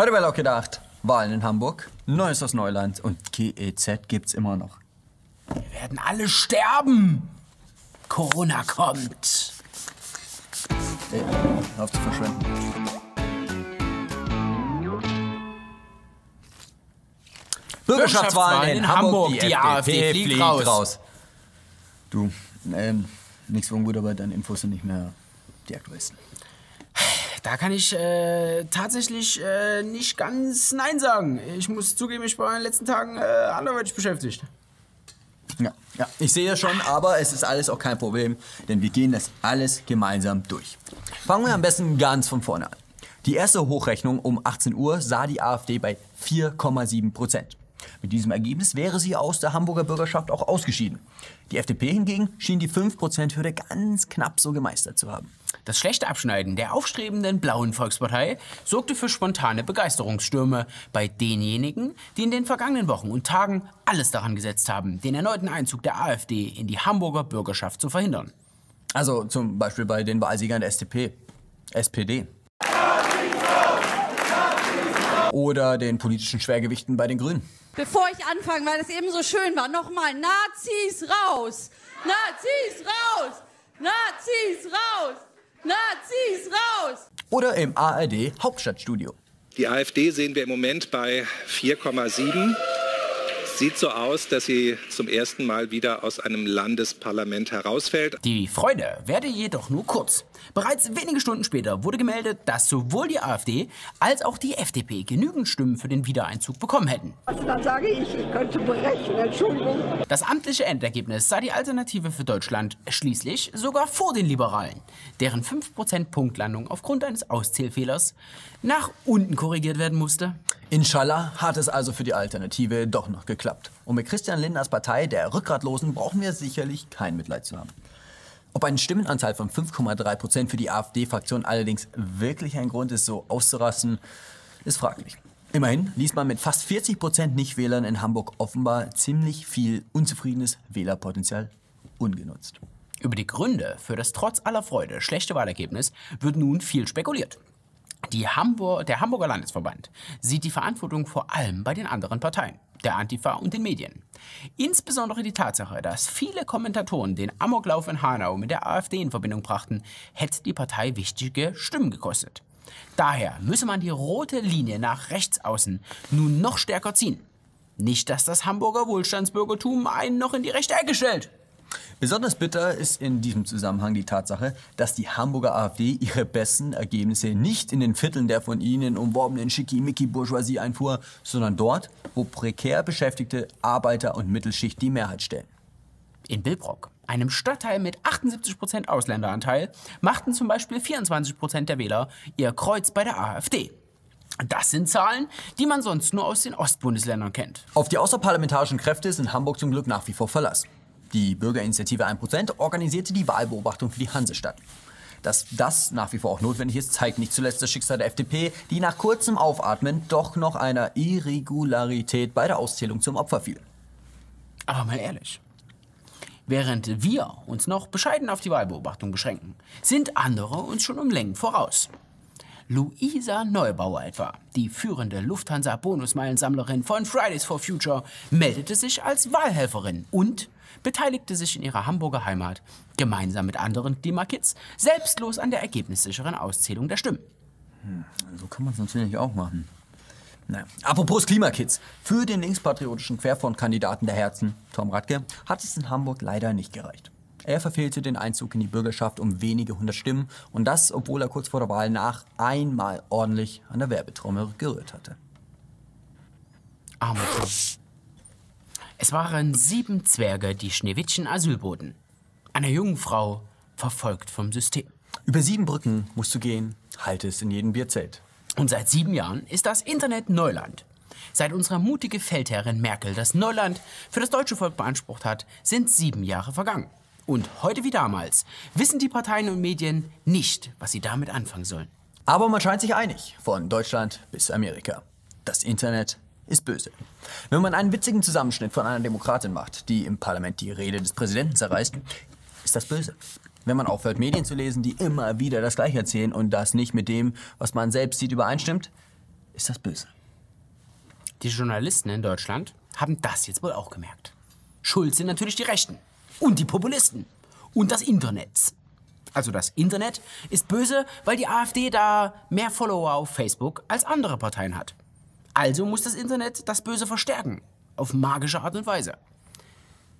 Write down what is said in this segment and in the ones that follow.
Heute bei Locke gedacht, Wahlen in Hamburg, Neues aus Neuland und GEZ gibt's immer noch. Wir werden alle sterben. Corona kommt. Ey, auf zu verschwenden. Bürgerschaftswahlen in Hamburg, die, AfD fliegt raus. Du, ähm, nichts ungut, aber deine Infos sind nicht mehr die aktuellsten. Da kann ich äh, tatsächlich äh, nicht ganz Nein sagen. Ich muss zugeben, ich war in den letzten Tagen äh, anderweitig beschäftigt. Ja, ja, ich sehe schon, aber es ist alles auch kein Problem, denn wir gehen das alles gemeinsam durch. Fangen wir am besten ganz von vorne an. Die erste Hochrechnung um 18 Uhr sah die AfD bei 4,7 Prozent. Mit diesem Ergebnis wäre sie aus der Hamburger Bürgerschaft auch ausgeschieden. Die FDP hingegen schien die 5%-Hürde ganz knapp so gemeistert zu haben. Das schlechte Abschneiden der aufstrebenden blauen Volkspartei sorgte für spontane Begeisterungsstürme bei denjenigen, die in den vergangenen Wochen und Tagen alles daran gesetzt haben, den erneuten Einzug der AfD in die Hamburger Bürgerschaft zu verhindern. Also zum Beispiel bei den Wahlsiegern der SDP, SPD. Oder den politischen Schwergewichten bei den Grünen. Bevor ich anfange, weil es eben so schön war, nochmal Nazis raus! Nazis raus! Nazis raus! Nazis raus! Oder im ARD Hauptstadtstudio. Die AfD sehen wir im Moment bei 4,7 sieht so aus, dass sie zum ersten Mal wieder aus einem Landesparlament herausfällt. Die Freude werde jedoch nur kurz. Bereits wenige Stunden später wurde gemeldet, dass sowohl die AfD als auch die FDP genügend Stimmen für den Wiedereinzug bekommen hätten. Also dann sage ich, ich könnte berechnen, Entschuldigung. Das amtliche Endergebnis sah die Alternative für Deutschland schließlich sogar vor den Liberalen, deren 5% Punktlandung aufgrund eines Auszählfehlers nach unten korrigiert werden musste. Inshallah hat es also für die Alternative doch noch geklappt. Und mit Christian Lindners Partei der Rückgratlosen brauchen wir sicherlich kein Mitleid zu haben. Ob ein Stimmenanteil von 5,3 Prozent für die AfD-Fraktion allerdings wirklich ein Grund ist, so auszurasten, ist fraglich. Immerhin ließ man mit fast 40 Prozent Nichtwählern in Hamburg offenbar ziemlich viel unzufriedenes Wählerpotenzial ungenutzt. Über die Gründe für das trotz aller Freude schlechte Wahlergebnis wird nun viel spekuliert. Die Hamburg, der Hamburger Landesverband sieht die Verantwortung vor allem bei den anderen Parteien, der Antifa und den Medien. Insbesondere die Tatsache, dass viele Kommentatoren den Amoklauf in Hanau mit der AfD in Verbindung brachten, hätte die Partei wichtige Stimmen gekostet. Daher müsse man die rote Linie nach rechts außen nun noch stärker ziehen. Nicht, dass das Hamburger Wohlstandsbürgertum einen noch in die rechte Ecke stellt. Besonders bitter ist in diesem Zusammenhang die Tatsache, dass die Hamburger AfD ihre besten Ergebnisse nicht in den Vierteln der von ihnen umworbenen Schickimicki-Bourgeoisie einfuhr, sondern dort, wo prekär beschäftigte Arbeiter- und Mittelschicht die Mehrheit stellen. In Billbrock, einem Stadtteil mit 78% Ausländeranteil, machten zum Beispiel 24% der Wähler ihr Kreuz bei der AfD. Das sind Zahlen, die man sonst nur aus den Ostbundesländern kennt. Auf die außerparlamentarischen Kräfte ist in Hamburg zum Glück nach wie vor Verlass. Die Bürgerinitiative 1% organisierte die Wahlbeobachtung für die Hansestadt. Dass das nach wie vor auch notwendig ist, zeigt nicht zuletzt das Schicksal der FDP, die nach kurzem Aufatmen doch noch einer Irregularität bei der Auszählung zum Opfer fiel. Aber mal ehrlich. Während wir uns noch bescheiden auf die Wahlbeobachtung beschränken, sind andere uns schon um Längen voraus. Luisa Neubauer etwa, die führende Lufthansa-Bonusmeilensammlerin von Fridays for Future, meldete sich als Wahlhelferin und beteiligte sich in ihrer Hamburger Heimat gemeinsam mit anderen Klimakids selbstlos an der ergebnissicheren Auszählung der Stimmen. Hm, so kann man es natürlich auch machen. Naja. Apropos Klimakids. Für den linkspatriotischen Querfront-Kandidaten der Herzen, Tom Radke, hat es in Hamburg leider nicht gereicht. Er verfehlte den Einzug in die Bürgerschaft um wenige hundert Stimmen und das, obwohl er kurz vor der Wahl nach einmal ordentlich an der Werbetrommel gerührt hatte. Armer Tom. Es waren sieben Zwerge, die Schneewittchen Asyl boten. Einer jungen Frau, verfolgt vom System. Über sieben Brücken musst du gehen, halte es in jedem Bierzelt. Und seit sieben Jahren ist das Internet Neuland. Seit unsere mutige Feldherrin Merkel das Neuland für das deutsche Volk beansprucht hat, sind sieben Jahre vergangen. Und heute wie damals wissen die Parteien und Medien nicht, was sie damit anfangen sollen. Aber man scheint sich einig, von Deutschland bis Amerika. Das Internet ist böse. Wenn man einen witzigen Zusammenschnitt von einer Demokratin macht, die im Parlament die Rede des Präsidenten zerreißt, ist das böse. Wenn man aufhört, Medien zu lesen, die immer wieder das Gleiche erzählen und das nicht mit dem, was man selbst sieht, übereinstimmt, ist das böse. Die Journalisten in Deutschland haben das jetzt wohl auch gemerkt. Schuld sind natürlich die Rechten und die Populisten und das Internet. Also das Internet ist böse, weil die AfD da mehr Follower auf Facebook als andere Parteien hat. Also muss das Internet das Böse verstärken. Auf magische Art und Weise.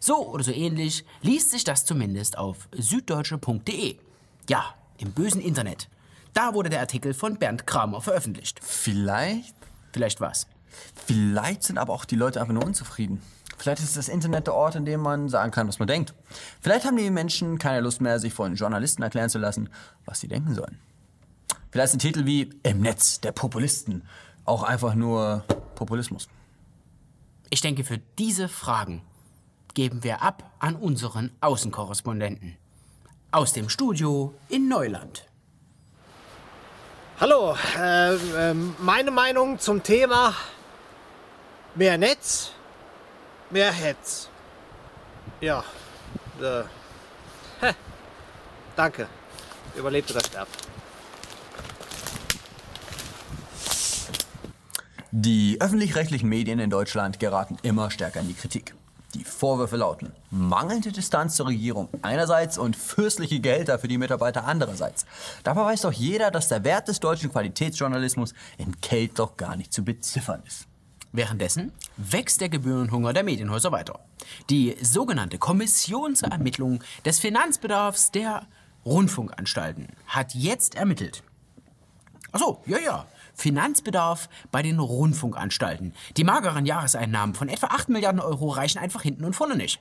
So oder so ähnlich liest sich das zumindest auf süddeutsche.de. Ja, im bösen Internet. Da wurde der Artikel von Bernd Kramer veröffentlicht. Vielleicht, Vielleicht was. vielleicht sind aber auch die Leute einfach nur unzufrieden. Vielleicht ist das Internet der Ort, in dem man sagen kann, was man denkt. Vielleicht haben die Menschen keine Lust mehr, sich von Journalisten erklären zu lassen, was sie denken sollen. Vielleicht sind Titel wie Im Netz der Populisten auch einfach nur Populismus. Ich denke, für diese Fragen geben wir ab an unseren Außenkorrespondenten. Aus dem Studio in Neuland. Hallo, äh, ähm, meine Meinung zum Thema mehr Netz, mehr Hetz. Ja, äh, hä, danke. Überlebt oder sterbt. Die öffentlich-rechtlichen Medien in Deutschland geraten immer stärker in die Kritik. Die Vorwürfe lauten mangelnde Distanz zur Regierung einerseits und fürstliche Gehälter für die Mitarbeiter andererseits. Dabei weiß doch jeder, dass der Wert des deutschen Qualitätsjournalismus in Geld doch gar nicht zu beziffern ist. Währenddessen wächst der Gebührenhunger der Medienhäuser weiter. Die sogenannte Kommission zur Ermittlung des Finanzbedarfs der Rundfunkanstalten hat jetzt ermittelt. Ach so, ja, ja. Finanzbedarf bei den Rundfunkanstalten. Die mageren Jahreseinnahmen von etwa 8 Milliarden Euro reichen einfach hinten und vorne nicht.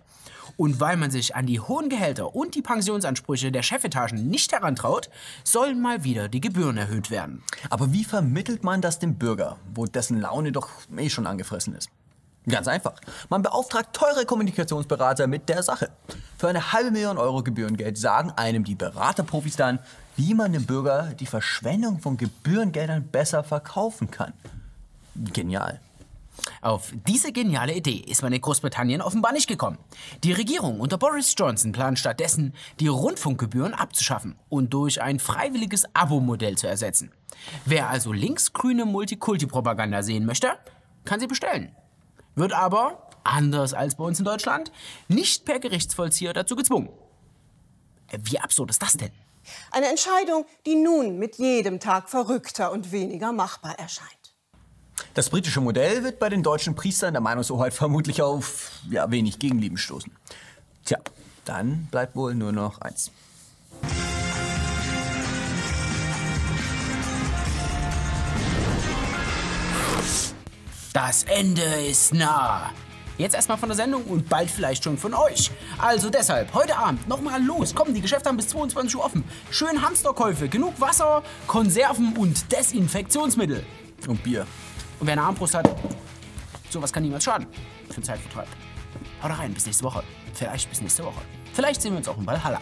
Und weil man sich an die hohen Gehälter und die Pensionsansprüche der Chefetagen nicht herantraut, sollen mal wieder die Gebühren erhöht werden. Aber wie vermittelt man das dem Bürger, wo dessen Laune doch eh schon angefressen ist? Ganz einfach. Man beauftragt teure Kommunikationsberater mit der Sache. Für eine halbe Million Euro Gebührengeld sagen einem die Beraterprofis dann, wie man dem Bürger die Verschwendung von Gebührengeldern besser verkaufen kann. Genial. Auf diese geniale Idee ist man in Großbritannien offenbar nicht gekommen. Die Regierung unter Boris Johnson plant stattdessen, die Rundfunkgebühren abzuschaffen und durch ein freiwilliges Abo-Modell zu ersetzen. Wer also linksgrüne Multikulti-Propaganda sehen möchte, kann sie bestellen. Wird aber, anders als bei uns in Deutschland, nicht per Gerichtsvollzieher dazu gezwungen. Wie absurd ist das denn? Eine Entscheidung, die nun mit jedem Tag verrückter und weniger machbar erscheint. Das britische Modell wird bei den deutschen Priestern der Meinungshoheit vermutlich auf ja, wenig Gegenlieben stoßen. Tja, dann bleibt wohl nur noch eins. Das Ende ist nah. Jetzt erstmal von der Sendung und bald vielleicht schon von euch. Also deshalb, heute Abend nochmal los. Kommen, die Geschäfte haben bis 22 Uhr offen. Schön Hamsterkäufe, genug Wasser, Konserven und Desinfektionsmittel. Und Bier. Und wer eine Armbrust hat, sowas kann niemals schaden. Für Zeitvertreib. Haut rein, bis nächste Woche. Vielleicht bis nächste Woche. Vielleicht sehen wir uns auch in Valhalla.